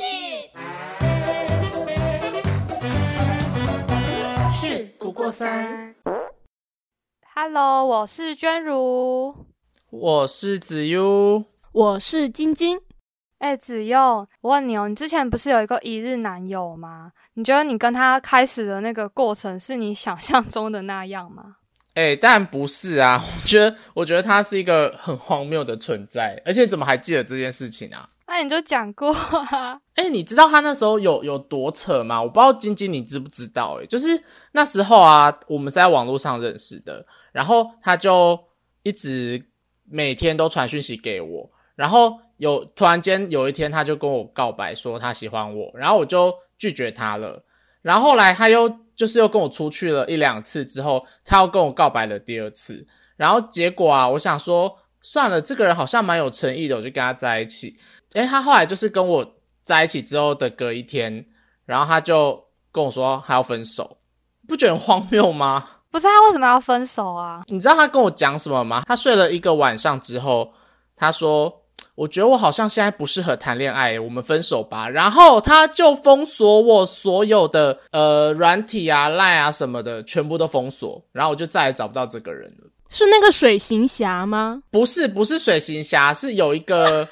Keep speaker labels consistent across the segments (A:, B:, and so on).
A: 系，事不过三。Hello，我是娟如，
B: 我是子悠，
C: 我是晶晶。
A: 哎，子悠，我问你哦，你之前不是有一个一日男友吗？你觉得你跟他开始的那个过程是你想象中的那样吗？
B: 哎，当然不是啊！我觉得，我觉得他是一个很荒谬的存在，而且怎么还记得这件事情啊？
A: 那你就讲过啊！
B: 哎，你知道他那时候有有多扯吗？我不知道晶晶你知不知道？哎，就是那时候啊，我们是在网络上认识的，然后他就一直每天都传讯息给我，然后。有突然间有一天，他就跟我告白说他喜欢我，然后我就拒绝他了。然后后来他又就是又跟我出去了一两次之后，他又跟我告白了第二次。然后结果啊，我想说算了，这个人好像蛮有诚意的，我就跟他在一起。诶，他后来就是跟我在一起之后的隔一天，然后他就跟我说他要分手，不觉得很荒谬吗？
A: 不是他为什么要分手啊？
B: 你知道他跟我讲什么吗？他睡了一个晚上之后，他说。我觉得我好像现在不适合谈恋爱，我们分手吧。然后他就封锁我所有的呃软体啊、赖啊什么的，全部都封锁。然后我就再也找不到这个人了。
C: 是那个水行侠吗？
B: 不是，不是水行侠，是有一个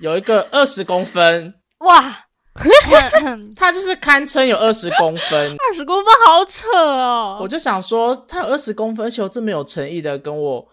B: 有一个二十公分
A: 哇，
B: 他就是堪称有二十公分，
C: 二十公分好扯哦。
B: 我就想说，他有二十公分，而且我这么有诚意的跟我。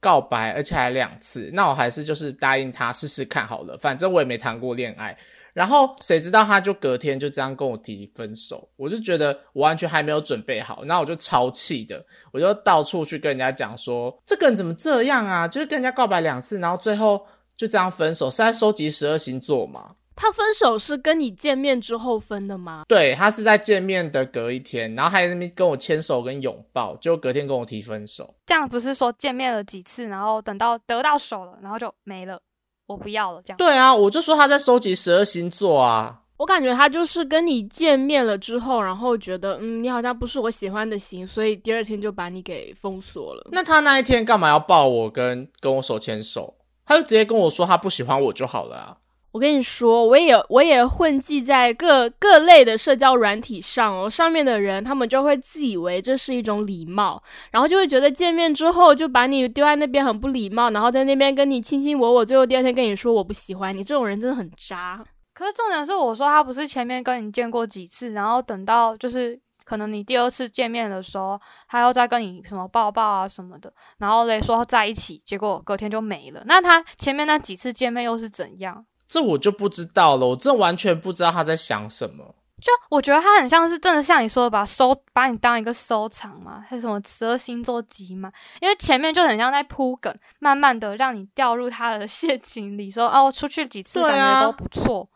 B: 告白，而且还两次，那我还是就是答应他试试看好了，反正我也没谈过恋爱。然后谁知道他就隔天就这样跟我提分手，我就觉得我完全还没有准备好，那我就超气的，我就到处去跟人家讲说，这个人怎么这样啊？就是跟人家告白两次，然后最后就这样分手，是在收集十二星座吗？
C: 他分手是跟你见面之后分的吗？
B: 对他是在见面的隔一天，然后还在那边跟我牵手跟拥抱，就隔天跟我提分手。
A: 这样不是说见面了几次，然后等到得到手了，然后就没了，我不要了这样。
B: 对啊，我就说他在收集十二星座啊。
C: 我感觉他就是跟你见面了之后，然后觉得嗯你好像不是我喜欢的型，所以第二天就把你给封锁了。
B: 那他那一天干嘛要抱我跟跟我手牵手？他就直接跟我说他不喜欢我就好了啊。
C: 我跟你说，我也我也混迹在各各类的社交软体上哦，上面的人他们就会自以为这是一种礼貌，然后就会觉得见面之后就把你丢在那边很不礼貌，然后在那边跟你卿卿我我，最后第二天跟你说我不喜欢你，这种人真的很渣。
A: 可是重点是，我说他不是前面跟你见过几次，然后等到就是可能你第二次见面的时候，他又再跟你什么抱抱啊什么的，然后嘞说在一起，结果隔天就没了。那他前面那几次见面又是怎样？
B: 这我就不知道了，我真完全不知道他在想什么。
A: 就我觉得他很像是真的像你说的，把收把你当一个收藏嘛，还是什么十二星座集嘛？因为前面就很像在铺梗，慢慢的让你掉入他的陷阱里，说哦，出去几次感觉都不错，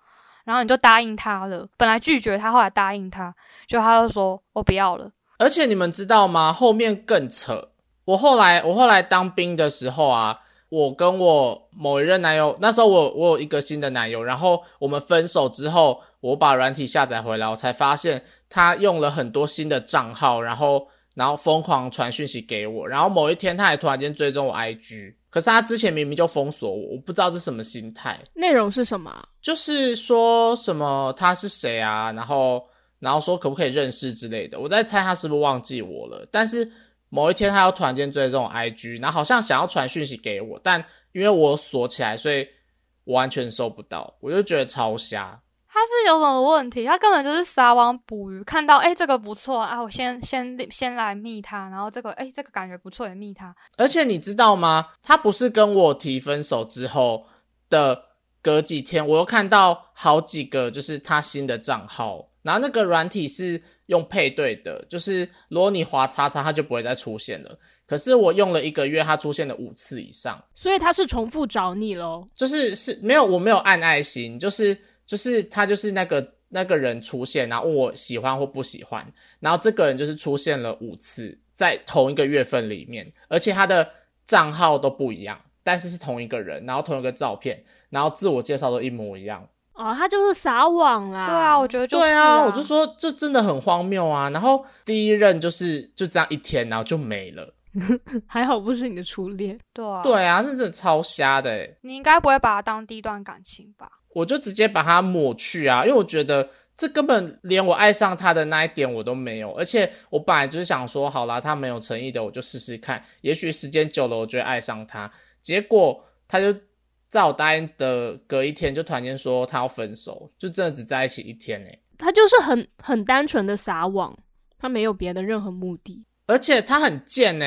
A: 然后你就答应他了。本来拒绝他，后来答应他，就他就说我不要了。
B: 而且你们知道吗？后面更扯。我后来我后来当兵的时候啊。我跟我某一任男友，那时候我我有一个新的男友，然后我们分手之后，我把软体下载回来，我才发现他用了很多新的账号，然后然后疯狂传讯息给我，然后某一天他还突然间追踪我 IG，可是他之前明明就封锁我，我不知道是什么心态。
C: 内容是什么？
B: 就是说什么他是谁啊，然后然后说可不可以认识之类的，我在猜他是不是忘记我了，但是。某一天，他又突然间追这种 IG，然后好像想要传讯息给我，但因为我锁起来，所以我完全收不到。我就觉得超瞎。
A: 他是有什么问题？他根本就是撒网捕鱼，看到哎这个不错啊，我先先先来密他，然后这个哎这个感觉不错也密他。
B: 而且你知道吗？他不是跟我提分手之后的隔几天，我又看到好几个就是他新的账号，然后那个软体是。用配对的，就是如果你划叉叉，它就不会再出现了。可是我用了一个月，它出现了五次以上，
C: 所以它是重复找你喽。
B: 就是是没有，我没有按爱心，就是就是他就是那个那个人出现，然后问我喜欢或不喜欢，然后这个人就是出现了五次在同一个月份里面，而且他的账号都不一样，但是是同一个人，然后同一个照片，然后自我介绍都一模一样。
C: 哦，他就是撒网啦！
A: 对啊，我觉得就
B: 对啊，我就说这真的很荒谬啊。然后第一任就是就这样一天，然后就没了。
C: 还好不是你的初恋。
A: 对啊，
B: 对啊，那真的超瞎的。
A: 你应该不会把它当第一段感情吧？
B: 我就直接把它抹去啊，因为我觉得这根本连我爱上他的那一点我都没有，而且我本来就是想说，好啦，他没有诚意的，我就试试看，也许时间久了，我就会爱上他。结果他就在我答应的隔一天，就突然间说他要分手，就真的只在一起一天诶、
C: 他就是很很单纯的撒网，他没有别的任何目的。
B: 而且他很贱呢、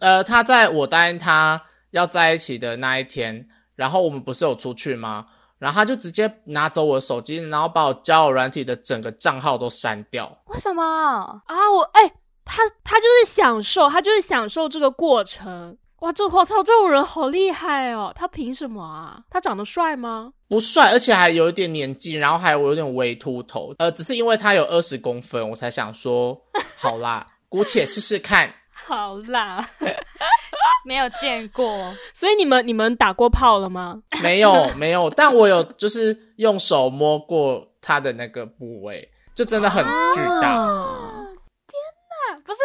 B: 呃，他在我答应他要在一起的那一天，然后我们不是有出去吗？然后他就直接拿走我的手机，然后把我交友软体的整个账号都删掉。
A: 为什么？
C: 啊，我哎、他他就是享受，他就是享受这个过程。哇，这我操，这种人好厉害哦！他凭什么啊？他长得帅吗？
B: 不帅，而且还有一点年纪，然后还有有点微秃头。呃，只是因为他有二十公分，我才想说，好啦，姑且试试看。
A: 好啦，没有见过。
C: 所以你们你们打过炮了吗？
B: 没有没有，但我有就是用手摸过他的那个部位，就真的很巨大。
C: 啊
A: 不是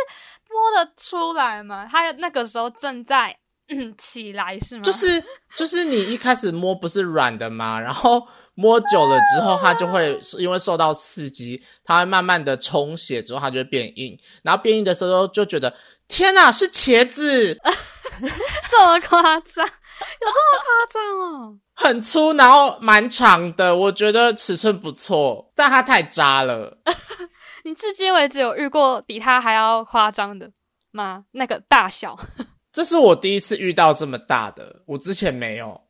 A: 摸得出来吗？他那个时候正在、嗯、起来是吗？
B: 就是就是你一开始摸不是软的吗？然后摸久了之后，它就会因为受到刺激，它会慢慢的充血，之后它就会变硬。然后变硬的时候就觉得天哪，是茄子，
A: 这么夸张，有这么夸张哦？
B: 很粗，然后蛮长的，我觉得尺寸不错，但它太渣了。
A: 你至今为止有遇过比他还要夸张的吗？那个大小
B: 这是我第一次遇到这么大的，我之前没有。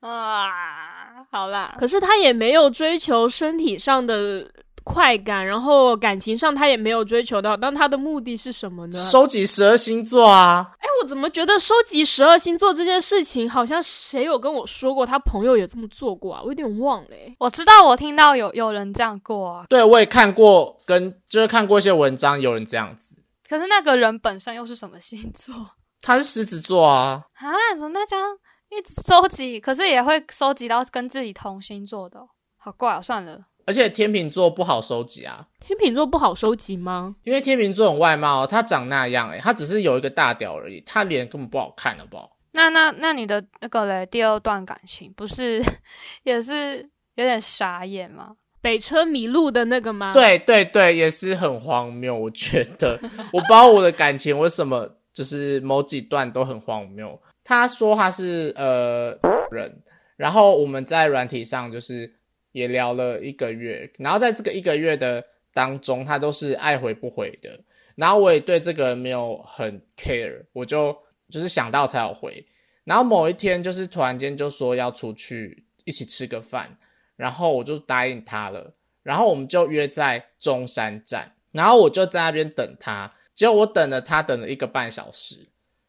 A: 啊，好啦，
C: 可是他也没有追求身体上的快感，然后感情上他也没有追求到，但他的目的是什么呢？
B: 收集十二星座啊，
C: 哎，我怎么觉得收集十二星座这件事情，好像谁有跟我说过，他朋友也这么做过啊？我有点忘了、欸。
A: 我知道，我听到有有人这样过啊，
B: 对我也看过，跟就是看过一些文章，有人这样子。
A: 可是那个人本身又是什么星座
B: 他是狮子座啊，
A: 啊？怎么大家一直收集，可是也会收集到跟自己同星座的哦、好怪啊。算了，
B: 而且天秤座不好收集啊，
C: 天秤座不好收集吗？
B: 因为天秤座很外貌，他长那样诶、他只是有一个大屌而已，他脸根本不好看，好不好？
A: 那那那你的那个嘞，第二段感情不是 也是有点傻眼吗？
C: 北车迷路的那个吗？，
B: 对对对，也是很荒谬。我觉得，我不知道我的感情为什么就是某几段都很荒谬。他说他是呃人，然后我们在软体上就是也聊了一个月，然后在这个一个月的当中，他都是爱回不回的。然后我也对这个人没有很 care，我就就是想到才有回。然后某一天就是突然间就说要出去一起吃个饭，然后我就答应他了。然后我们就约在中山站，然后我就在那边等他。结果我等了他等了一个半小时，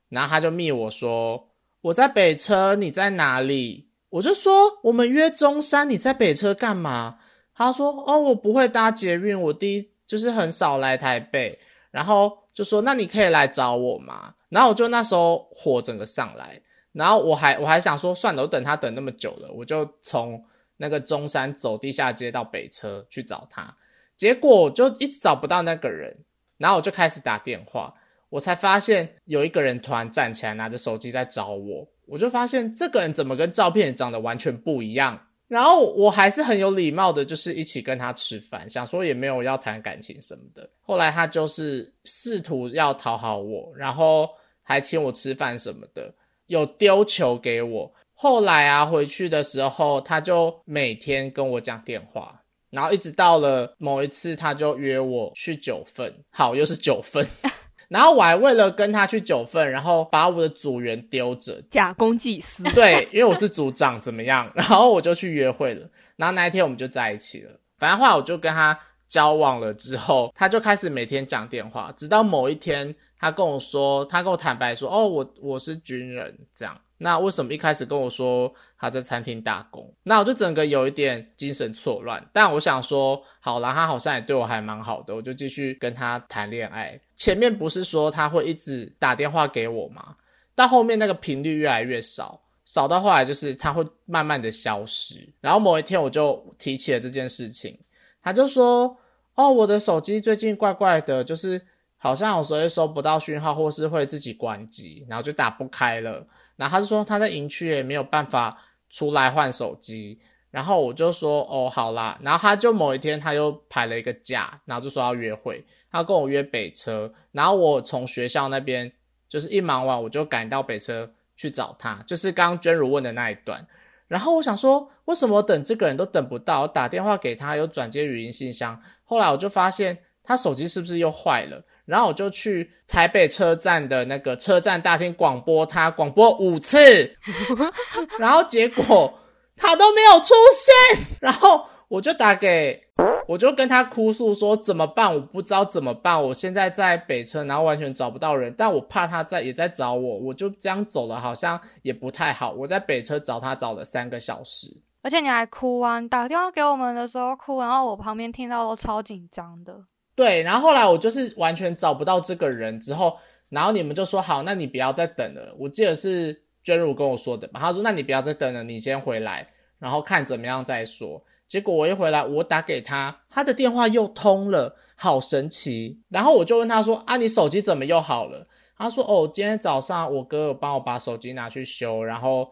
B: 然后他就密我说我在北车，你在哪里？我就说我们约中山，你在北车干嘛？他说哦，我不会搭捷运，我第一就是很少来台北，然后就说那你可以来找我吗？然后我就那时候火整个上来，然后我还我还想说算了，我等他等那么久了，我就从那个中山走地下街到北车去找他，结果就一直找不到那个人，然后我就开始打电话，我才发现有一个人突然站起来拿着手机在找我，我就发现这个人怎么跟照片长得完全不一样。然后我还是很有礼貌的，就是一起跟他吃饭，想说也没有要谈感情什么的。后来他就是试图要讨好我，然后还请我吃饭什么的，有丢球给我。后来啊，回去的时候他就每天跟我讲电话，然后一直到了某一次，他就约我去九份，好，又是九份。然后我还为了跟他去九份，然后把我的组员丢着，
C: 假公济私。
B: 对，因为我是组长，怎么样？然后我就去约会了，然后那一天我们就在一起了。反正后来我就跟他交往了之后，他就开始每天讲电话，直到某一天，他跟我说，他跟我坦白说，哦，我我是军人，这样。那为什么一开始跟我说他在餐厅打工？那我就整个有一点精神错乱。但我想说，好啦，他好像也对我还蛮好的，我就继续跟他谈恋爱。前面不是说他会一直打电话给我吗？到后面那个频率越来越少，少到后来就是他会慢慢的消失。然后某一天我就提起了这件事情，他就说：“哦，我的手机最近怪怪的，就是好像有时候收不到讯号，或是会自己关机，然后就打不开了。”然后他就说他在营区也没有办法出来换手机，然后我就说哦好啦，然后他就某一天他又排了一个假，然后就说要约会，他跟我约北车，然后我从学校那边就是一忙完我就赶到北车去找他，就是刚刚娟如问的那一段。然后我想说，为什么等这个人都等不到？我打电话给他，有转接语音信箱。后来我就发现他手机是不是又坏了？然后我就去台北车站的那个车站大厅广播他，广播五次，然后结果他都没有出现。然后我就打给，我就跟他哭诉说怎么办？我不知道怎么办。我现在在北车，然后完全找不到人，但我怕他在也在找我，我就这样走了，好像也不太好。我在北车找他找了三个小时，
A: 而且你还哭啊！你打电话给我们的时候哭，然后我旁边听到都超紧张的。
B: 对，然后后来我就是完全找不到这个人之后，然后你们就说好，那你不要再等了。我记得是娟如跟我说的吧？他说那你不要再等了，你先回来，然后看怎么样再说。结果我一回来，我打给他，他的电话又通了，好神奇。然后我就问他说啊，你手机怎么又好了？他说哦，今天早上我哥帮我把手机拿去修，然后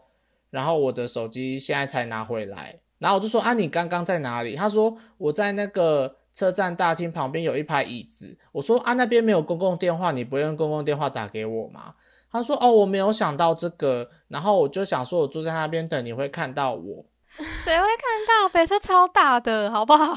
B: 然后我的手机现在才拿回来。然后我就说啊，你刚刚在哪里？他说我在那个。车站大厅旁边有一排椅子，我说啊那边没有公共电话，你不用公共电话打给我吗？他说哦我没有想到这个，然后我就想说我坐在那边等你会看到我，
A: 谁会看到？北车超大的，好不好？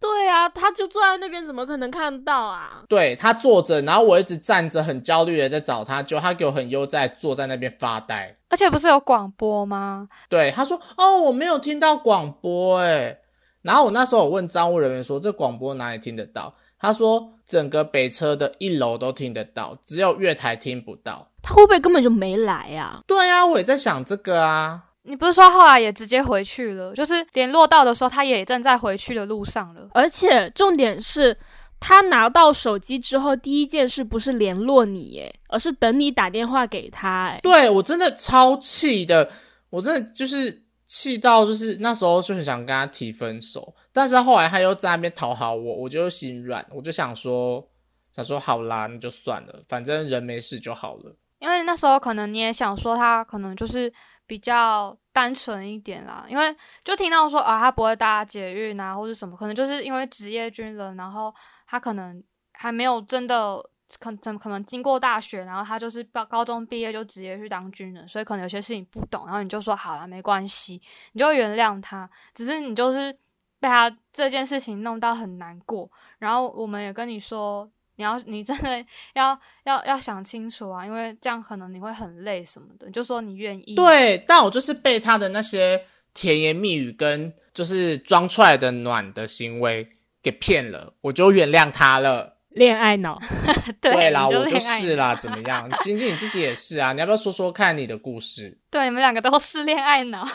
C: 对啊，他就坐在那边，怎么可能看到啊？
B: 对他坐着，然后我一直站着，很焦虑的在找他，就他给我很悠哉坐在那边发呆，
A: 而且不是有广播吗？
B: 对，他说哦我没有听到广播，诶然后我那时候我问招务人员说：“这广播哪里听得到？”他说：“整个北车的一楼都听得到，只有月台听不到。”
C: 他会不会根本就没来呀？
B: 对啊，我也在想这个啊。
A: 你不是说后来也直接回去了？就是联络到的时候，他也正在回去的路上了。
C: 而且重点是他拿到手机之后，第一件事不是联络你，诶，而是等你打电话给他，诶。
B: 对我真的超气的，我真的就是。气到就是那时候就很想跟他提分手，但是后来他又在那边讨好我，我就心软，我就想说，想说好啦，那就算了，反正人没事就好了。
A: 因为那时候可能你也想说他可能就是比较单纯一点啦，因为就听到说啊他不会搭捷运啊或者什么，可能就是因为职业军人，然后他可能还没有真的。可怎可能经过大学，然后他就是高高中毕业就直接去当军人，所以可能有些事情不懂，然后你就说好了，没关系，你就原谅他。只是你就是被他这件事情弄到很难过，然后我们也跟你说，你要你真的 要要要想清楚啊，因为这样可能你会很累什么的。你就说你愿意，
B: 对，但我就是被他的那些甜言蜜语跟就是装出来的暖的行为给骗了，我就原谅他了。
C: 恋爱脑，
A: 对
B: 啦，我
A: 就
B: 是啦，怎么样？晶晶你自己也是啊，你要不要说说看你的故事？
A: 对，你们两个都是恋爱脑，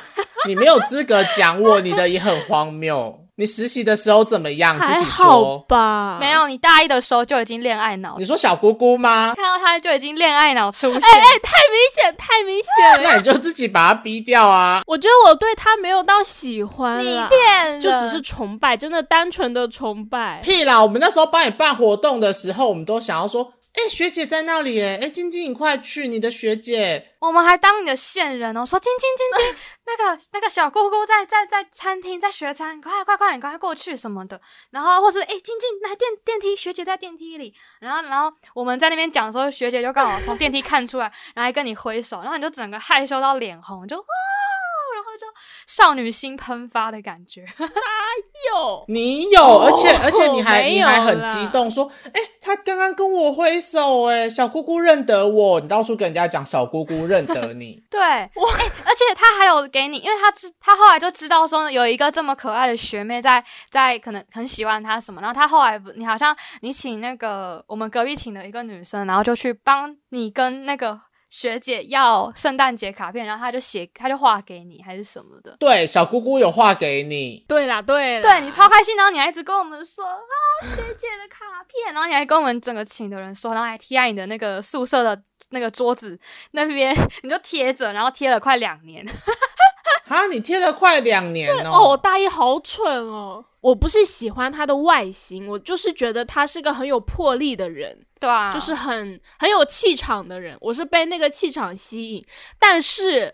B: 你没有资格讲我，你的也很荒谬。你实习的时候怎么样？自己说
C: 吧。
A: 没有，你大一的时候就已经恋爱脑。
B: 你说小姑姑吗？
A: 看到他就已经恋爱脑出现，
C: 哎哎，太明显，太明显
B: 了。那你就自己把他逼掉啊！
C: 我觉得我对他没有到喜欢，
A: 你骗，
C: 就只是崇拜，真的单纯的崇拜。
B: 屁啦！我们那时候帮你办活动的时候，我们都想要说。哎，学姐在那里哎！哎，晶晶，你快去，你的学姐，
A: 我们还当你的线人哦，说晶晶晶晶，那个那个小姑姑在在在餐厅在学餐，快快快，你赶快过去什么的。然后或者哎，晶晶来电电梯，学姐在电梯里。然后然后我们在那边讲的时候，学姐就刚好从电梯看出来，然后还跟你挥手，然后你就整个害羞到脸红，就哇。就少女心喷发的感觉，哪
C: 有？
B: 你有，而且而且你还你还很激动，说，哎，他刚刚跟我挥手，哎，小姑姑认得我，你到处跟人家讲小姑姑认得你，
A: 对，哎，而且他还有给你，因为他知他后来就知道说有一个这么可爱的学妹在在可能很喜欢他什么，然后他后来你好像你请那个我们隔壁请的一个女生，然后就去帮你跟那个。学姐要圣诞节卡片，然后她就写，她就画给你，还是什么的？
B: 对，小姑姑有画给你。
C: 对啦，对，
A: 对你超开心，然后你还一直跟我们说啊，学姐的卡片，然后你还跟我们整个寝的人说，然后还贴在你的那个宿舍的那个桌子那边，你就贴着，然后贴了快两年。
B: 啊，你贴了快两年
C: 哦！我大一好蠢哦！我不是喜欢他的外形，我就是觉得他是个很有魄力的人，
A: 对啊，
C: 就是很很有气场的人。我是被那个气场吸引，但是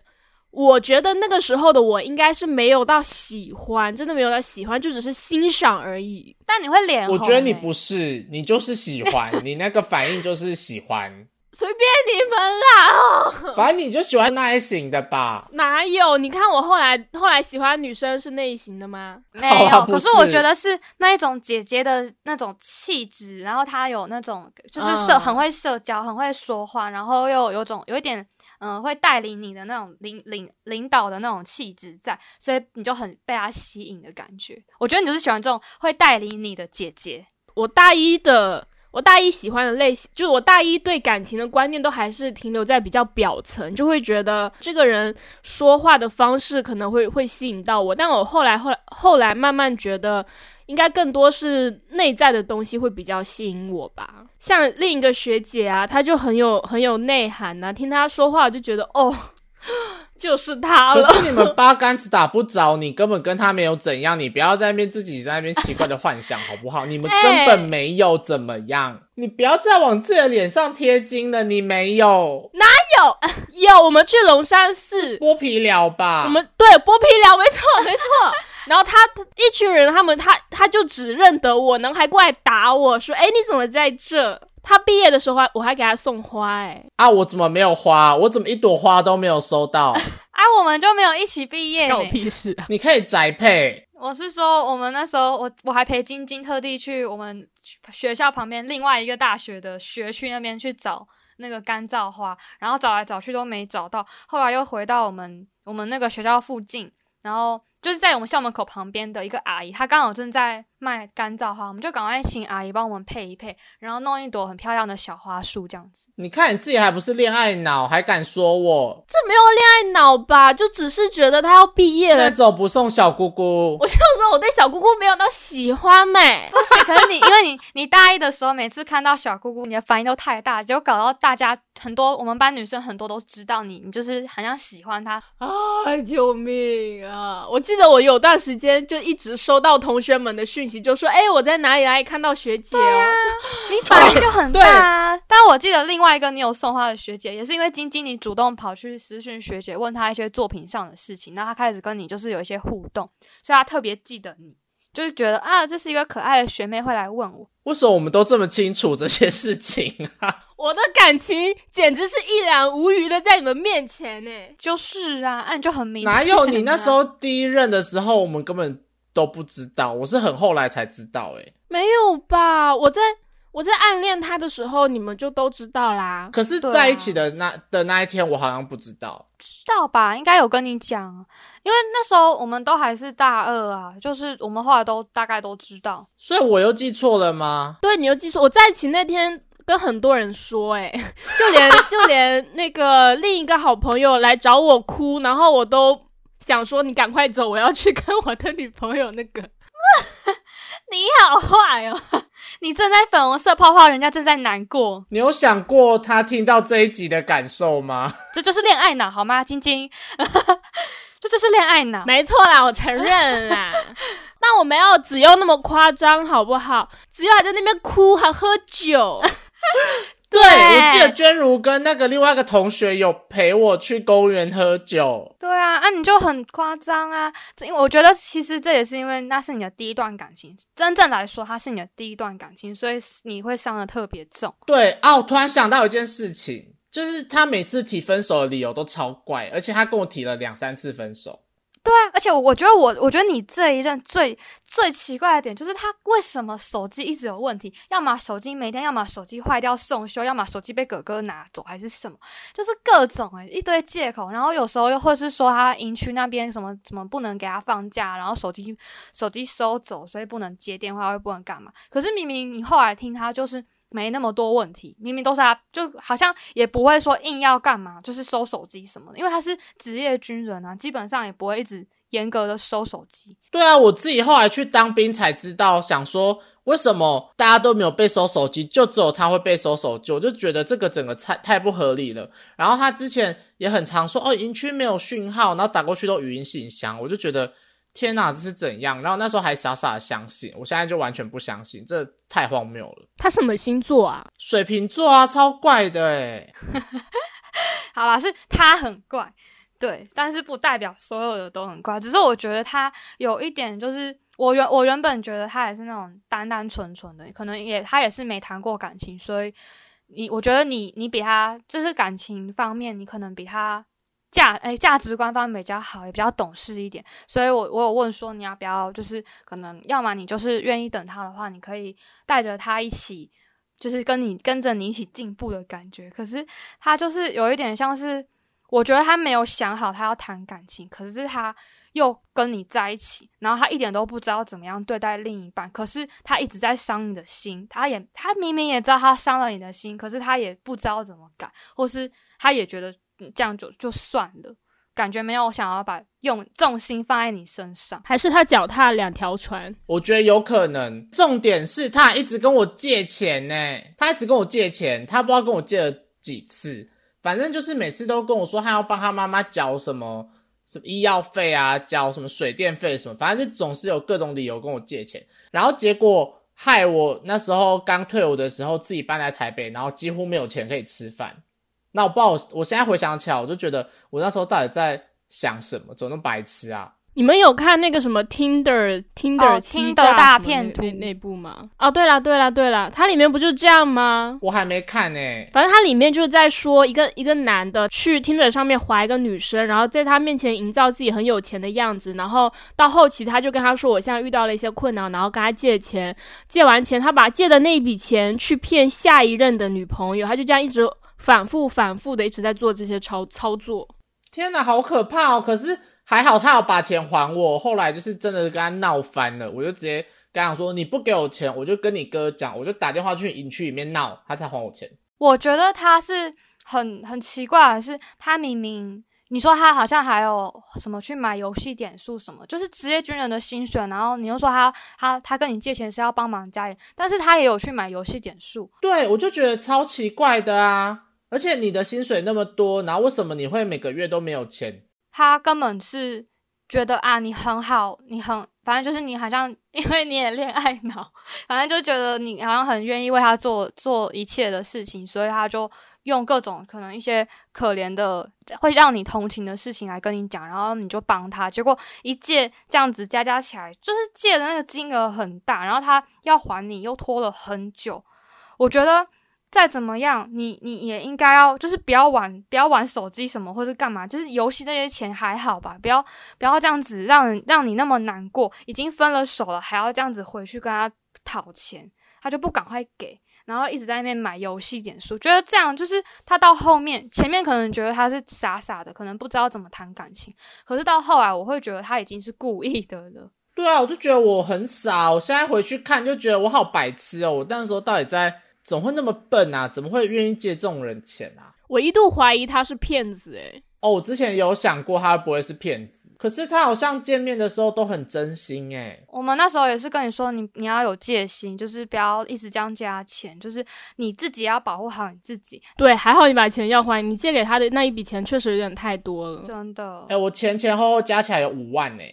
C: 我觉得那个时候的我应该是没有到喜欢，真的没有到喜欢，就只是欣赏而已。
A: 但你会脸红、
B: 我觉得你
A: 欸
B: 不是，你就是喜欢，你那个反应就是喜欢，
C: 随便你们啦，哦，
B: 反正你就喜欢那一型的吧。
C: 哪有？你看我后来后来喜欢女生是那一型的吗？
A: 没有，可是我觉得是那一种姐姐的那种气质，然后她有那种就是社、
C: 嗯
A: 很会社交，很会说话，然后又有种有一点嗯、会带领你的那种领领领导的那种气质在，所以你就很被她吸引的感觉。我觉得你就是喜欢这种会带领你的姐姐。
C: 我大一的，我大一喜欢的类型，就是我大一对感情的观念都还是停留在比较表层，就会觉得这个人说话的方式可能会会吸引到我，但我后来后来后来慢慢觉得，应该更多是内在的东西会比较吸引我吧。像另一个学姐啊，她就很有很有内涵呐、听她说话就觉得哦，就是他了。
B: 可是你们八竿子打不着，你根本跟他没有怎样，你不要在那边自己在那边奇怪的幻想好不好？你们 根本没有怎么样，你不要再往自己的脸上贴金了，你没有哪
C: 有有我们去龙山寺，
B: 剥皮疗吧？
C: 我们对剥皮疗，没错没错。然后他一群人，他们他他就只认得我，然后还过来打我说：“哎，你怎么在这？”他毕业的时候还我还给他送花、哎，
B: 啊，我怎么没有花？我怎么一朵花都没有收到？
A: 啊，我们就没有一起毕业
C: 关我。屁事啊！
B: 你可以宅配，
A: 我是说，我们那时候，我我还陪晶晶特地去我们学校旁边另外一个大学的学区那边去找那个干燥花，然后找来找去都没找到，后来又回到我们我们那个学校附近，然后就是在我们校门口旁边的一个阿姨，她刚好正在卖干燥花，我们就赶快请阿姨帮我们配一配，然后弄一朵很漂亮的小花束这样子。
B: 你看你自己还不是恋爱脑，还敢说我
C: 这没有恋爱脑吧？就只是觉得他要毕业了
B: 那，走不送小姑姑
C: 我？就说我对小姑姑没有到喜欢没、
A: 不是，可是你因为你 你大一的时候，每次看到小姑姑，你的反应都太大，结果搞到大家很多我们班女生很多都知道你，你就是好像喜欢她。
C: 啊！救命啊！我记得我有段时间就一直收到同学们的讯息，就说：“哎、我在哪里哪里看到学姐哦。
A: 你反应就很大啊！但我记得另外一个你有送花的学姐，也是因为晶晶你主动跑去私讯学姐，问她一些作品上的事情，然后她开始跟你就是有一些互动，所以她特别记得你，就是觉得啊，这是一个可爱的学妹会来问我。
B: 为什么我们都这么清楚这些事情啊？
C: 我的感情简直是一览无余的在你们面前呢。
A: 就是啊，啊你就很明显、
B: 哪有你那时？候第一任的时候，我们根本都不知道，我是很后来才知道、欸。
C: 没有吧？我在我在暗恋他的时候，你们就都知道啦。
B: 可是在一起的那、的那一天，我好像不知道。
A: 知道吧？应该有跟你讲，因为那时候我们都还是大二啊，就是我们后来都大概都知道。
B: 所以我又记错了吗？
C: 对，你又记错，我在一起那天跟很多人说、哎，就连就连那个另一个好朋友来找我哭，然后我都想说你赶快走，我要去跟我的女朋友那个。
A: 你好坏哦！你正在粉红色泡泡，人家正在难过，
B: 你有想过他听到这一集的感受吗？
A: 这就是恋爱脑好吗？晶晶，这就是恋爱脑。
C: 没错啦，我承认啦。那我没有子悠那么夸张，好不好？子悠还在那边哭，还喝酒。
B: 对，我记得娟如跟那个另外一个同学有陪我去公园喝酒。
A: 对啊，啊你就很夸张啊！这因为我觉得其实这也是因为那是你的第一段感情，真正来说它是你的第一段感情，所以你会伤的特别重。
B: 对啊，我突然想到一件事情，就是他每次提分手的理由都超怪，而且他跟我提了两三次分手。
A: 对啊，而且我觉得我我觉得你这一任最最奇怪的点就是他为什么手机一直有问题，要么手机没电，要么手机坏掉送修，要么手机被哥哥拿走，还是什么，就是各种诶、一堆借口。然后有时候又或是说他营区那边什么什么不能给他放假，然后手机手机收走，所以不能接电话，又不能干嘛。可是明明你后来听他就是。没那么多问题，明明都是他，就好像也不会说硬要干嘛，就是收手机什么的，因为他是职业军人啊，基本上也不会一直严格的收手机。
B: 对啊，我自己后来去当兵才知道，想说为什么大家都没有被收手机，就只有他会被收手机，我就觉得这个整个太太不合理了。然后他之前也很常说，哦，营区没有讯号，然后打过去都语音信箱，我就觉得天哪，这是怎样？然后那时候还傻傻的相信，我现在就完全不相信，这太荒谬了。
C: 他什么星座啊？
B: 水瓶座啊，超怪的诶
A: 好啦，是他很怪，对，但是不代表所有的都很怪，只是我觉得他有一点就是。我原我原本觉得他也是那种单单纯纯的，可能也他也是没谈过感情，所以你我觉得你你比他就是感情方面，你可能比他价诶价值观方面比较好，也比较懂事一点。所以我我有问说你要不要，就是可能要么你就是愿意等他的话，你可以带着他一起，就是跟你跟着你一起进步的感觉。可是他就是有一点像是，我觉得他没有想好他要谈感情，可是他。又跟你在一起，然后他一点都不知道怎么样对待另一半，可是他一直在伤你的心，他也他明明也知道他伤了你的心，可是他也不知道怎么改，或是他也觉得这样就就算了，感觉没有想要把用重心放在你身上，
C: 还是他脚踏两条船？
B: 我觉得有可能，重点是他一直跟我借钱呢，他一直跟我借钱，他不知道跟我借了几次，反正就是每次都跟我说他要帮他妈妈缴什么。什么医药费啊，交什么水电费什么，反正就总是有各种理由跟我借钱，然后结果害我那时候刚退伍的时候自己搬来台北，然后几乎没有钱可以吃饭。那我不知道，我我现在回想起来，我就觉得我那时候到底在想什么，怎么那么白痴啊？
C: 你们有看那个什么 Tinder Tinder
A: 听的大片图
C: 那那部吗？哦，对了对了对了，它里面不就这样吗？
B: 我还没看呢、
C: 反正它里面就是在说一个一个男的去 Tinder 上面划一个女生，然后在他面前营造自己很有钱的样子，然后到后期他就跟他说我现在遇到了一些困难，然后跟他借钱，借完钱他把借的那一笔钱去骗下一任的女朋友，他就这样一直反复反复的一直在做这些操操作。
B: 天哪，好可怕哦！可是还好他有把钱还我，后来就是真的跟他闹翻了，我就直接跟他讲说你不给我钱，我就跟你哥讲，我就打电话去营区里面闹，他才还我钱。
A: 我觉得他是很很奇怪的是，他明明你说他好像还有什么去买游戏点数什么，就是职业军人的薪水，然后你又说他他他跟你借钱是要帮忙家里，但是他也有去买游戏点数，
B: 对，我就觉得超奇怪的啊！而且你的薪水那么多，然后为什么你会每个月都没有钱？
A: 他根本是觉得啊你很好，你很反正就是你好像 因为你也恋爱脑，反正就觉得你好像很愿意为他做做一切的事情，所以他就用各种可能一些可怜的会让你同情的事情来跟你讲，然后你就帮他，结果一借这样子加加起来，就是借的那个金额很大，然后他要还你又拖了很久，我觉得。再怎么样，你你也应该要，就是不要玩，不要玩手机什么，或是干嘛，就是游戏这些钱还好吧，不要不要这样子让人让你那么难过，已经分了手了，还要这样子回去跟他讨钱，他就不赶快给，然后一直在那边买游戏点数，觉得这样就是他到后面前面可能觉得他是傻傻的，可能不知道怎么谈感情，可是到后来我会觉得他已经是故意的了。
B: 对啊，我就觉得我很傻，我现在回去看就觉得我好白痴哦，我那时候到底在。怎么会那么笨啊？怎么会愿意借这种人钱啊？
C: 我一度怀疑他是骗子诶、
B: 哦，我之前有想过他不会是骗子，可是他好像见面的时候都很真心诶。
A: 我们那时候也是跟你说，你你要有戒心，就是不要一直这样借他钱，就是你自己要保护好你自己。
C: 对，还好你把钱要还，你借给他的那一笔钱确实有点太多了。
A: 真的，
B: 哎、我前前后后加起来有五万呢。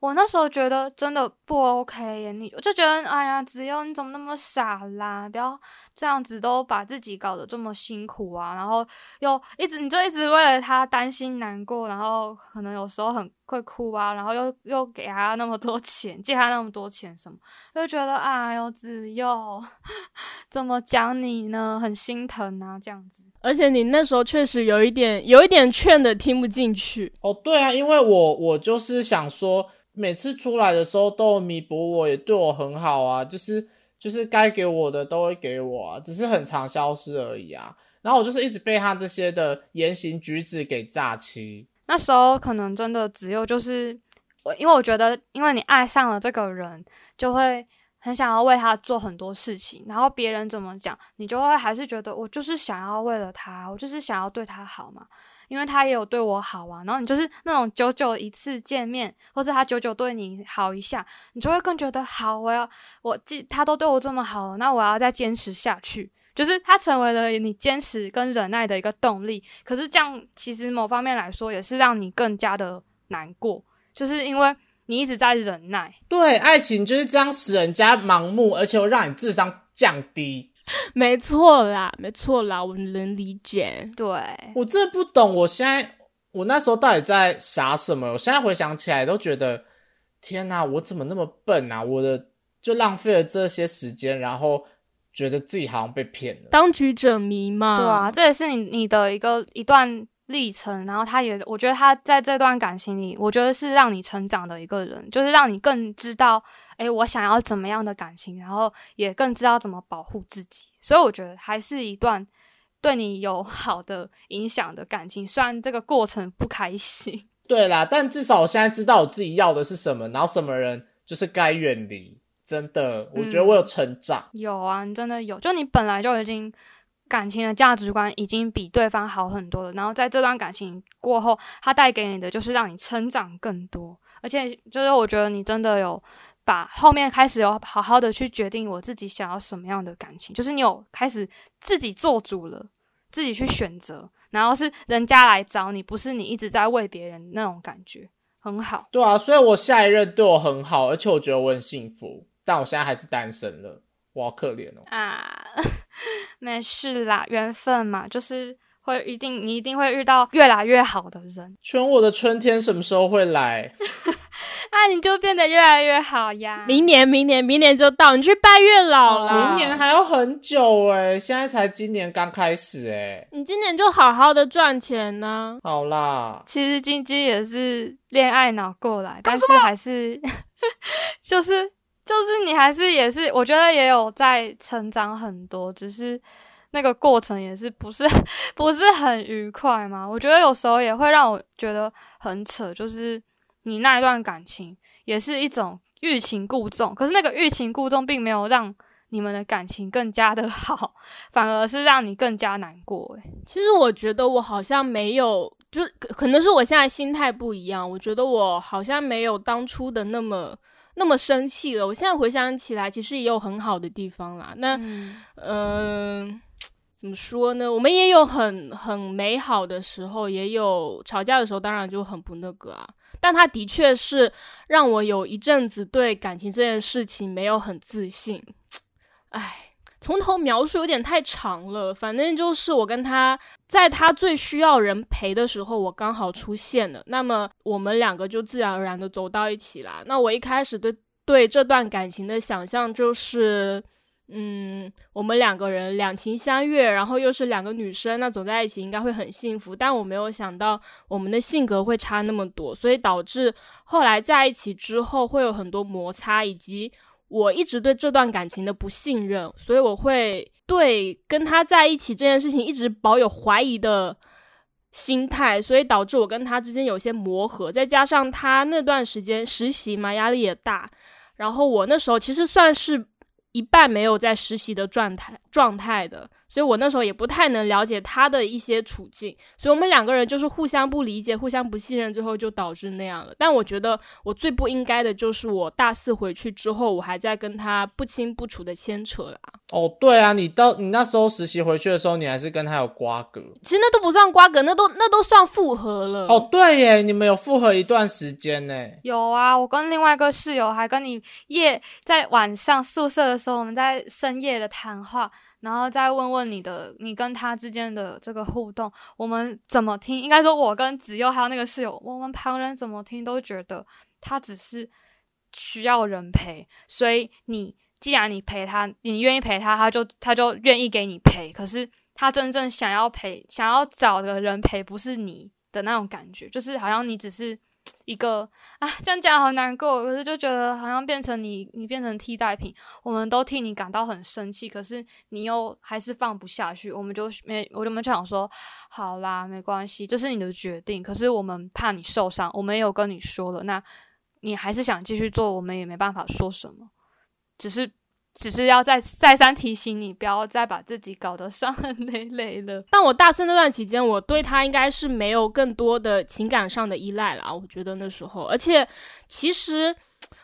A: 我那时候觉得真的不 OK 耶，你我就觉得，哎呀，只有你怎么那么傻啦？不要这样子，都把自己搞得这么辛苦啊，然后又一直，你就一直为了他担心难过，然后可能有时候很会哭啊，然后又又给他那么多钱，借他那么多钱什么，就觉得哎呦，子佑 怎么讲你呢？很心疼啊，这样子。
C: 而且你那时候确实有一点，有一点劝的听不进去。
B: 哦，对啊，因为我我就是想说，每次出来的时候都弥补我，也对我很好啊，就是就是该给我的都会给我啊，只是很常消失而已啊。然后我就是一直被他这些的言行举止给炸欺。
A: 那时候可能真的只有就是我，因为我觉得，因为你爱上了这个人，就会很想要为他做很多事情，然后别人怎么讲，你就会还是觉得我就是想要为了他，我就是想要对他好嘛，因为他也有对我好啊。然后你就是那种久久一次见面，或者他久久对你好一下，你就会更觉得好，我要我既他都对我这么好了，那我要再坚持下去。就是他成为了你坚持跟忍耐的一个动力，可是这样其实某方面来说也是让你更加的难过，就是因为你一直在忍耐。
B: 对，爱情就是这样使人家盲目，而且会让你智商降低。
C: 没错啦，没错啦，我能理解。
A: 对，
B: 我真的不懂，我现在我那时候到底在傻什么？我现在回想起来都觉得，天哪，我怎么那么笨啊？我的就浪费了这些时间，然后觉得自己好像被骗了。
C: 当局者迷嘛，
A: 对啊，这也是你你的一个一段历程。然后他也，我觉得他在这段感情里，我觉得是让你成长的一个人，就是让你更知道，诶，我想要怎么样的感情，然后也更知道怎么保护自己。所以我觉得还是一段。对你有好的影响的感情，虽然这个过程不开心，
B: 对啦，但至少我现在知道我自己要的是什么，然后什么人就是该远离。真的，我觉得我有成长。
A: 有啊，你真的有，就你本来就已经感情的价值观已经比对方好很多了，然后在这段感情过后，他带给你的就是让你成长更多，而且就是我觉得你真的有。把后面开始有好好的去决定我自己想要什么样的感情，就是你有开始自己做主了，自己去选择，然后是人家来找你，不是你一直在为别人那种感觉，很好。
B: 对啊，所以我下一任对我很好，而且我觉得我很幸福，但我现在还是单身了，我好可怜哦。
A: 啊，没事啦，缘分嘛，就是会一定你一定会遇到越来越好的人。
B: 全我的春天什么时候会来？
A: 那你就变得越来越好呀！
C: 明年，明年，明年就到，你去拜月老了。
B: 明年还要很久哎，现在才今年刚开始哎。
C: 你今年就好好的赚钱呢。
B: 好啦，
A: 其实金鸡也是恋爱脑过来，但是还是 就是就是你还是也是，我觉得也有在成长很多，只是那个过程也是不是 不是很愉快嘛？我觉得有时候也会让我觉得很扯，就是。你那一段感情也是一种欲擒故纵，可是那个欲擒故纵并没有让你们的感情更加的好，反而是让你更加难过。诶，
C: 其实我觉得我好像没有，就可能是我现在心态不一样。我觉得我好像没有当初的那么那么生气了。我现在回想起来，其实也有很好的地方啦。那嗯，怎么说呢？我们也有很很美好的时候，也有吵架的时候，当然就很不那个啊。但他的确是让我有一阵子对感情这件事情没有很自信，唉，从头描述有点太长了。反正就是我跟他在他最需要人陪的时候，我刚好出现了，那么我们两个就自然而然的走到一起啦。那我一开始对对这段感情的想象就是。嗯，我们两个人两情相悦，然后又是两个女生，那走在一起应该会很幸福。但我没有想到我们的性格会差那么多，所以导致后来在一起之后会有很多摩擦，以及我一直对这段感情的不信任，所以我会对跟他在一起这件事情一直保有怀疑的心态，所以导致我跟他之间有些磨合。再加上他那段时间实习嘛，压力也大，然后我那时候其实算是。一半没有在实习的状态状态的。所以我那时候也不太能了解他的一些处境，所以我们两个人就是互相不理解、互相不信任，最后就导致那样了。但我觉得我最不应该的就是我大四回去之后，我还在跟他不清不楚的牵扯啦。
B: 哦，对啊，你到你那时候实习回去的时候，你还是跟他有瓜葛。
C: 其实那都不算瓜葛，那都那都算复合了。
B: 哦，对耶，你们有复合一段时间呢。
A: 有啊，我跟另外一个室友还跟你夜在晚上宿舍的时候，我们在深夜的谈话。然后再问问你的，你跟他之间的这个互动，我们怎么听？应该说，我跟子悠还有那个室友，我们旁人怎么听都觉得他只是需要人陪。所以你既然你陪他，你愿意陪他，他就他就愿意给你陪。可是他真正想要陪、想要找的人陪，不是你的那种感觉，就是好像你只是。一个啊，这样讲好难过，可是就觉得好像变成你，你变成替代品，我们都替你感到很生气，可是你又还是放不下去，我们就没，我就们就想说，好啦，没关系，这是你的决定，可是我们怕你受伤，我们也有跟你说了，那你还是想继续做，我们也没办法说什么，只是。只是要再再三提醒你，不要再把自己搞得伤痕 累累了。
C: 但我大四那段期间，我对他应该是没有更多的情感上的依赖了。我觉得那时候，而且其实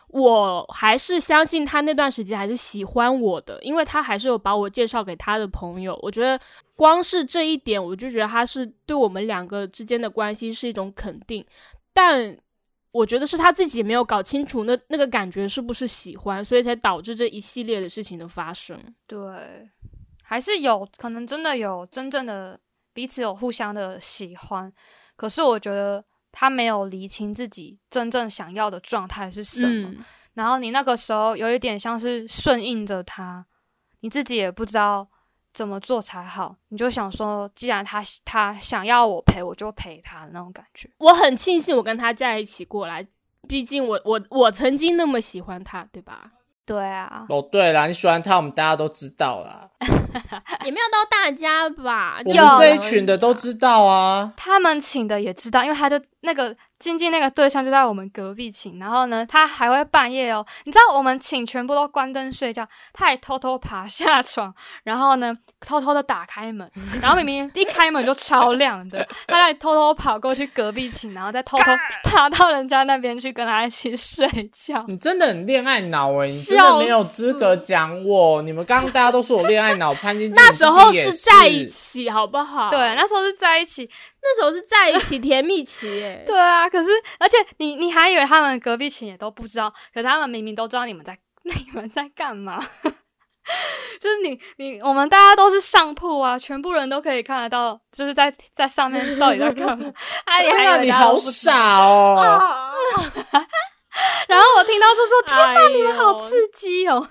C: 我还是相信他那段时间还是喜欢我的，因为他还是有把我介绍给他的朋友。我觉得光是这一点，我就觉得他是对我们两个之间的关系是一种肯定。但我觉得是他自己没有搞清楚那那个感觉是不是喜欢，所以才导致这一系列的事情的发生。
A: 对，还是有可能真的有真正的彼此有互相的喜欢，可是我觉得他没有理清自己真正想要的状态是什么。
C: 嗯
A: 然后你那个时候有一点像是顺应着他，你自己也不知道怎么做才好，你就想说，既然他他想要我陪，我就陪他的那种感觉。
C: 我很庆幸我跟他在一起过来，毕竟我我我曾经那么喜欢他，对吧？
A: 对啊，
B: 哦，对啦，你喜欢他，我们大家都知道啦，
C: 也没有到大家吧，
B: 我们这一群的都知道啊。
A: 他们请的也知道，因为他就那个静静那个对象就在我们隔壁寝，然后呢，他还会半夜哦，你知道我们寝全部都关灯睡觉，他还偷偷爬下床，然后呢，偷偷的打开门，然后明明一开门就超亮的，他还偷偷跑过去隔壁寝，然后再偷偷爬到人家那边去跟他一起睡觉。
B: 你真的很恋爱脑哎、你真的没有资格讲我。你们刚刚大家都说我恋爱脑，潘金
C: 那时候
B: 是
C: 是在一起，好不好？
A: 对，，那时候是在一起，
C: 那时候是在一起，甜蜜期耶。
A: 对啊，可是而且你你还以为他们隔壁寝也都不知道，可是他们明明都知道你们在 你们在干嘛。就是你你我们大家都是上铺啊，全部人都可以看得到，就是在在上面到底在干嘛。他也还以
B: 天啊，
A: 为
B: 你好。傻哦！
C: 啊，
A: 然后我听到就说：“天哪，
C: 哪
A: 你们好刺激哦！”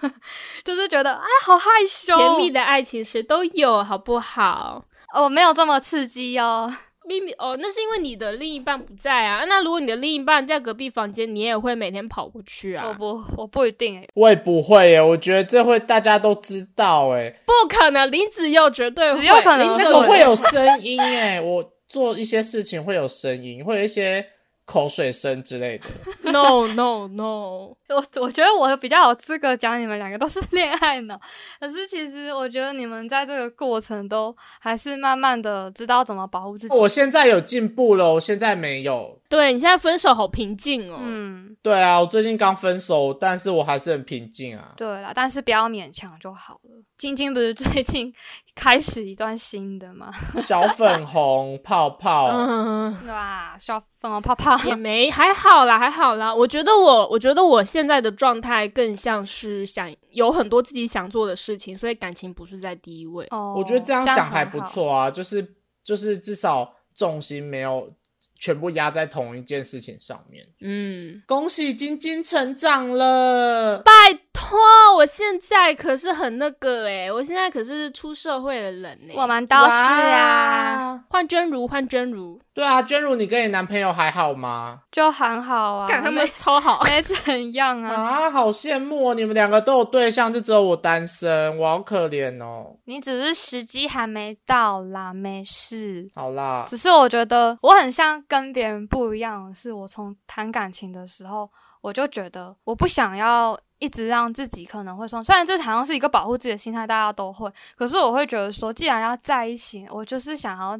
A: 就是觉得哎，好害羞。
C: 甜蜜的爱情时都有，好不好？
A: 哦，没有这么刺激哦。
C: 秘密哦，那是因为你的另一半不在啊。那如果你的另一半在隔壁房间，你也会每天跑过去啊？
A: 我不，我不一定诶。
B: 我也不会耶，我觉得这会大家都知道哎，
C: 不可能，林子佑绝对会，
A: 只有可能
C: 林子佑
B: 那个会有声音哎，我做一些事情会有声音，会有一些口水声之类的。
C: no no no，
A: 我我觉得我比较有资格讲你们两个都是恋爱脑，可是其实我觉得你们在这个过程都还是慢慢的知道怎么保护自己。
B: 我现在有进步了，我现在没有。
C: 对你现在分手好平静哦。
A: 嗯，
B: 对啊，我最近刚分手，但是我还是很平静啊。
A: 对啦，但是不要勉强就好了。晶晶不是最近 开始一段新的吗？
B: 小粉红 泡泡，
C: 嗯，
A: 对吧？小粉红泡泡，
C: 也没还好啦，还好啦。我觉得我，我觉得我现在的状态更像是想有很多自己想做的事情，所以感情不是在第一位。
A: 哦，
B: 我觉得这样想还不。错啊，就是就是至少重心没有全部压在同一件事情上面。
C: 嗯，
B: 恭喜晶晶成长了，
C: 拜托，我现在可是很那个诶、我现在可是出社会的人呢、
A: 我们都是啊，
B: 哇！
C: 换娟如，换娟如，
B: 对啊，娟如，你跟你男朋友还好吗？
A: 就很好啊。
C: 感他们
A: 没
C: 超好。
A: 没怎样啊。
B: 啊，好羡慕哦！你们两个都有对象，就只有我单身，我好可怜哦。
A: 你只是时机还没到啦，没事。
B: 好啦，
A: 只是我觉得我很像跟别人不一样，的是我从谈感情的时候，我就觉得我不想要一直让自己可能会说，虽然这好像是一个保护自己的心态，大家都会，可是我会觉得说，既然要在一起，我就是想要。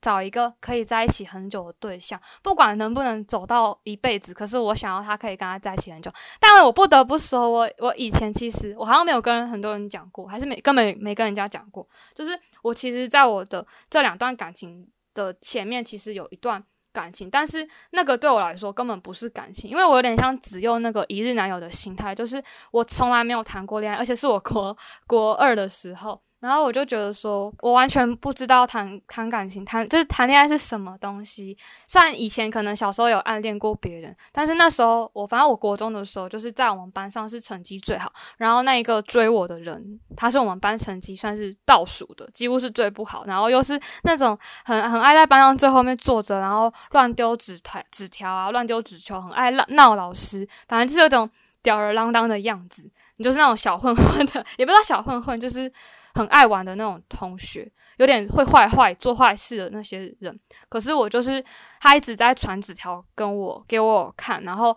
A: 找一个可以在一起很久的对象，不管能不能走到一辈子，可是我想要他可以跟他在一起很久。但我不得不说，我我以前其实我好像没有跟很多人讲过，还是没根本没跟人家讲过，就是我其实在我的这两段感情的前面，其实有一段感情，但是那个对我来说根本不是感情，因为我有点像只用那个一日男友的心态，就是我从来没有谈过恋爱，而且是我国国二的时候。然后我就觉得说，我完全不知道谈谈感情，谈就是谈恋爱是什么东西。虽然以前可能小时候有暗恋过别人，但是那时候我反正我国中的时候，就是在我们班上是成绩最好，然后那一个追我的人，他是我们班成绩算是倒数的，几乎是最不好，然后又是那种很很爱在班上最后面坐着，然后乱丢纸条纸条啊，乱丢纸球，很爱闹闹老师，反正就是有种吊儿郎当的样子。你就是那种小混混的，也不知道小混混，就是很爱玩的那种同学，有点会坏坏做坏事的那些人。可是我就是他一直在传纸条跟我给我看，然后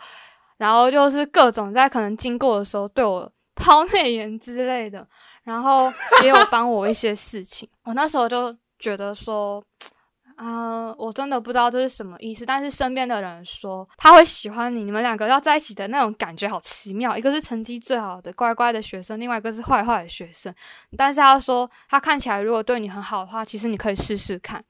A: 然后就是各种在可能经过的时候对我抛媚眼之类的，然后也有帮我一些事情。我那时候就觉得说。啊、我真的不知道这是什么意思，但是身边的人说他会喜欢你，你们两个要在一起的那种感觉好奇妙。一个是成绩最好的乖乖的学生，另外一个是坏坏的学生。但是他说他看起来如果对你很好的话，其实你可以试试看。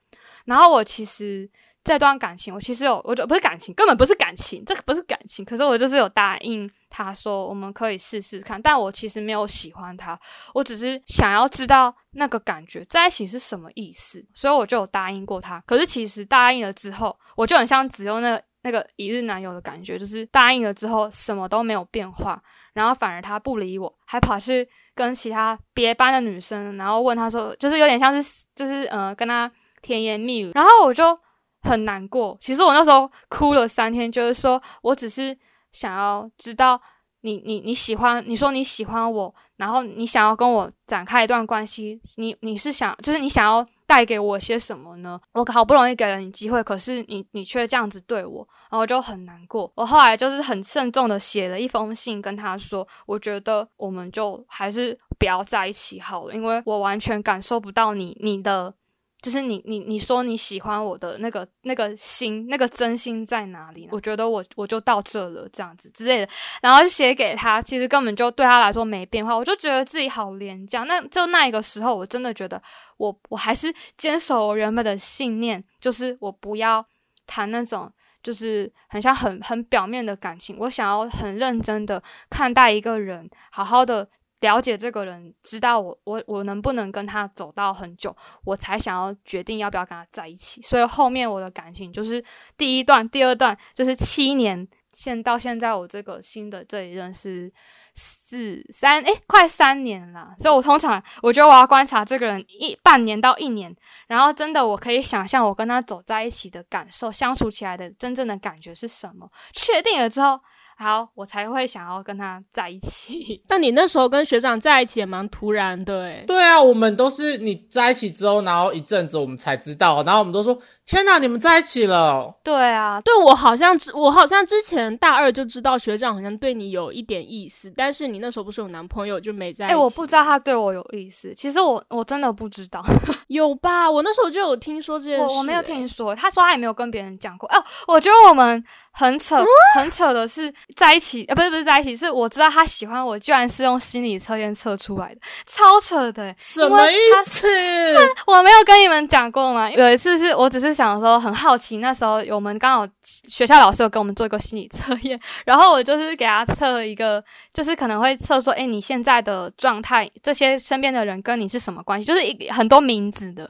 A: 然后我其实这段感情，我其实有，我就不是感情，根本不是感情，这个不是感情。可是我就是有答应他说，我们可以试试看。但我其实没有喜欢他，我只是想要知道那个感觉在一起是什么意思，所以我就答应过他。可是其实答应了之后，我就很像只有那个那个一日男友的感觉，就是答应了之后什么都没有变化，然后反而他不理我，还跑去跟其他别班的女生，然后问他说，就是有点像是就是呃跟他甜言蜜语，然后我就。很难过，其实我那时候哭了三天，就是说我只是想要知道你你你喜欢，你说你喜欢我，然后你想要跟我展开一段关系，你你是想就是你想要带给我些什么呢？我好不容易给了你机会，可是你你却这样子对我，然后就很难过。我后来就是很慎重的写了一封信跟他说，我觉得我们就还是不要在一起好了，因为我完全感受不到你你的。就是你你你说你喜欢我的那个那个心那个真心在哪里？我觉得我我就到这了这样子之类的，然后写给他，其实根本就对他来说没变化。我就觉得自己好廉价。那就那一个时候，我真的觉得我我还是坚守我原本的信念，就是我不要谈那种就是很像很很表面的感情。我想要很认真的看待一个人，好好的。了解这个人，知道我我我能不能跟他走到很久，我才想要决定要不要跟他在一起。所以后面我的感情就是第一段、第二段，就是七年，现到现在我这个新的这一任是四三诶，快三年了。所以我通常我觉得我要观察这个人一半年到一年，然后真的我可以想象我跟他走在一起的感受，相处起来的真正的感觉是什么。确定了之后。好，我才会想要跟他在一起。
C: 但你那时候跟学长在一起也蛮突然的，诶
B: 对啊，我们都是你在一起之后，然后一阵子我们才知道，然后我们都说：“天哪，你们在一起了！”
A: 对啊，
C: 对我好像我好像之前大二就知道学长好像对你有一点意思，但是你那时候不是有男朋友就没在。哎，
A: 我不知道他对我有意思，其实我我真的不知道，
C: 有吧？我那时候就有听说这件事，
A: 我我没有听说，他说他也没有跟别人讲过。哦，我觉得我们。很扯，很扯的是在一起，呃，不是不是在一起，是我知道他喜欢我，居然是用心理测验测出来的，超扯的，
B: 什么意思？
A: 我没有跟你们讲过吗？有一次是我只是想说很好奇，那时候我们刚好学校老师有跟我们做一个心理测验，然后我就是给他测一个，就是可能会测说，哎，你现在的状态，这些身边的人跟你是什么关系？就是一很多名字的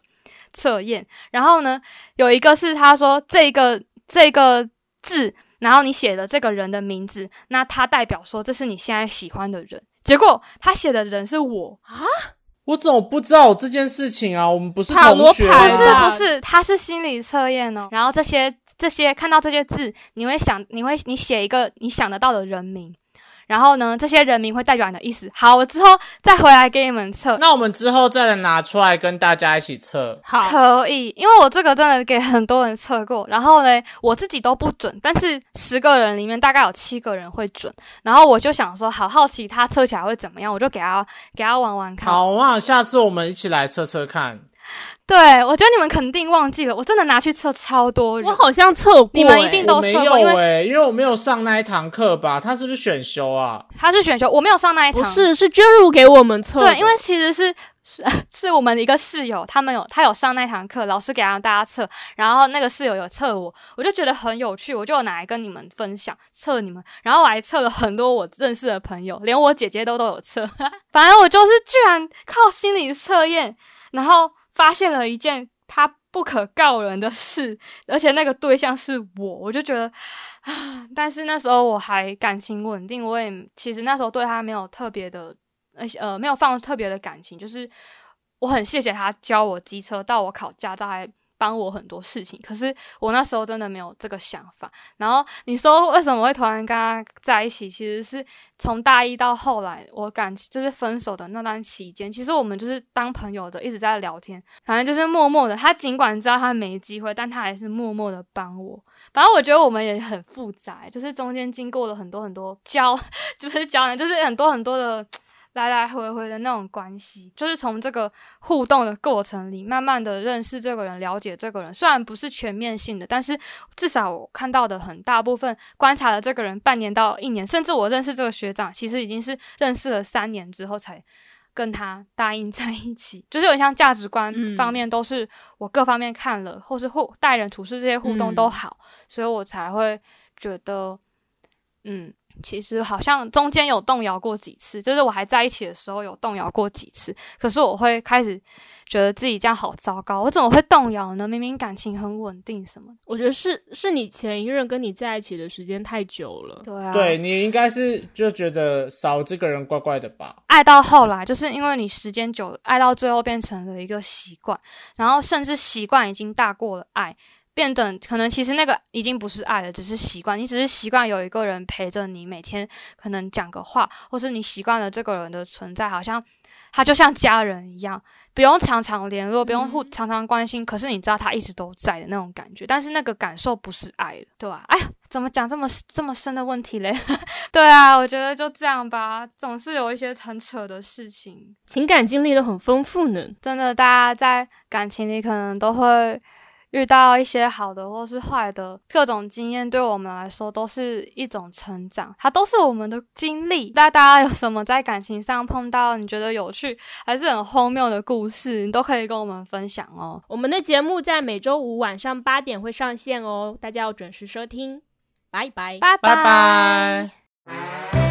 A: 测验，然后呢，有一个是他说这个这个。字，然后你写的这个人的名字，那他代表说这是你现在喜欢的人。结果他写的人是我啊，
B: 我怎么不知道这件事情啊？我们不是同学，
A: 不是不是，他是心理测验哦。然后这些这些看到这些字，你会想，你会你写一个你想得到的人名。然后呢，这些人名会代表你的意思。好，我之后再回来给你们测。
B: 那我们之后再拿出来跟大家一起测。
C: 好，
A: 可以，因为我这个真的给很多人测过。然后呢，我自己都不准，但是十个人里面大概有七个人会准。然后我就想说，好好奇他测起来会怎么样，我就给他给他玩玩看。
B: 好啊，下次我们一起来测测看。
A: 对，我觉得你们肯定忘记了，我真的拿去测超多人，
C: 我好像测过，
A: 你们一定都测过，
B: 因为因为我没有上那一堂课吧？他是不是选修啊？
A: 他是选修，我没有上那一堂，
C: 不是，是娟如给我们测。
A: 对，因为其实是是是我们的一个室友，他们有他有上那堂课，老师给让大家测，然后那个室友有测我，我就觉得很有趣，我就拿来跟你们分享测你们，然后我还测了很多我认识的朋友，连我姐姐都都有测，反正我就是居然靠心理测验，然后。发现了一件他不可告人的事，而且那个对象是我，我就觉得啊，但是那时候我还感情稳定，我也其实那时候对他没有特别的，呃呃，没有放特别的感情，就是我很谢谢他教我机车，到我考驾照还。帮我很多事情，可是我那时候真的没有这个想法。然后你说为什么会突然跟他在一起？其实是从大一到后来，我感就是分手的那段期间，其实我们就是当朋友的，一直在聊天，反正就是默默的。他尽管知道他没机会，但他还是默默的帮我。反正我觉得我们也很复杂，就是中间经过了很多很多交，就是交，就是很多很多的。来来回回的那种关系，就是从这个互动的过程里，慢慢的认识这个人，了解这个人。虽然不是全面性的，但是至少我看到的很大部分，观察了这个人半年到一年，甚至我认识这个学长，其实已经是认识了三年之后才跟他答应在一起，就是有点像价值观
C: 嗯。
A: 方面都是我各方面看了，或是互待人处事这些互动都
C: 嗯。
A: 好，所以我才会觉得，嗯，其实好像中间有动摇过几次，就是我还在一起的时候有动摇过几次，可是我会开始觉得自己这样好糟糕，我怎么会动摇呢？明明感情很稳定什么的，
C: 我觉得是是你前一任跟你在一起的时间太久了。
A: 对啊，
B: 对你应该是就觉得少这个人怪怪的吧？
A: 爱到后来，就是因为你时间久了，爱到最后变成了一个习惯，然后甚至习惯已经大过了爱，变得可能其实那个已经不是爱了，只是习惯。你只是习惯有一个人陪着你，每天可能讲个话，或是你习惯了这个人的存在，好像他就像家人一样，不用常常联络，不用互
C: 嗯
A: 常常关心，可是你知道他一直都在的那种感觉。但是那个感受不是爱了，对吧、哎呀，怎么讲这么这么深的问题嘞？对啊，我觉得就这样吧，总是有一些很扯的事情。
C: 情感经历都很丰富呢。
A: 真的，大家在感情里可能都会遇到一些好的或是坏的各种经验，对我们来说都是一种成长，它都是我们的经历。那大家有什么在感情上碰到你觉得有趣还是很荒谬的故事，你都可以跟我们分享哦。
C: 我们的节目在每周五晚上八点会上线哦，大家要准时收听。拜拜。
A: 拜
B: 拜拜。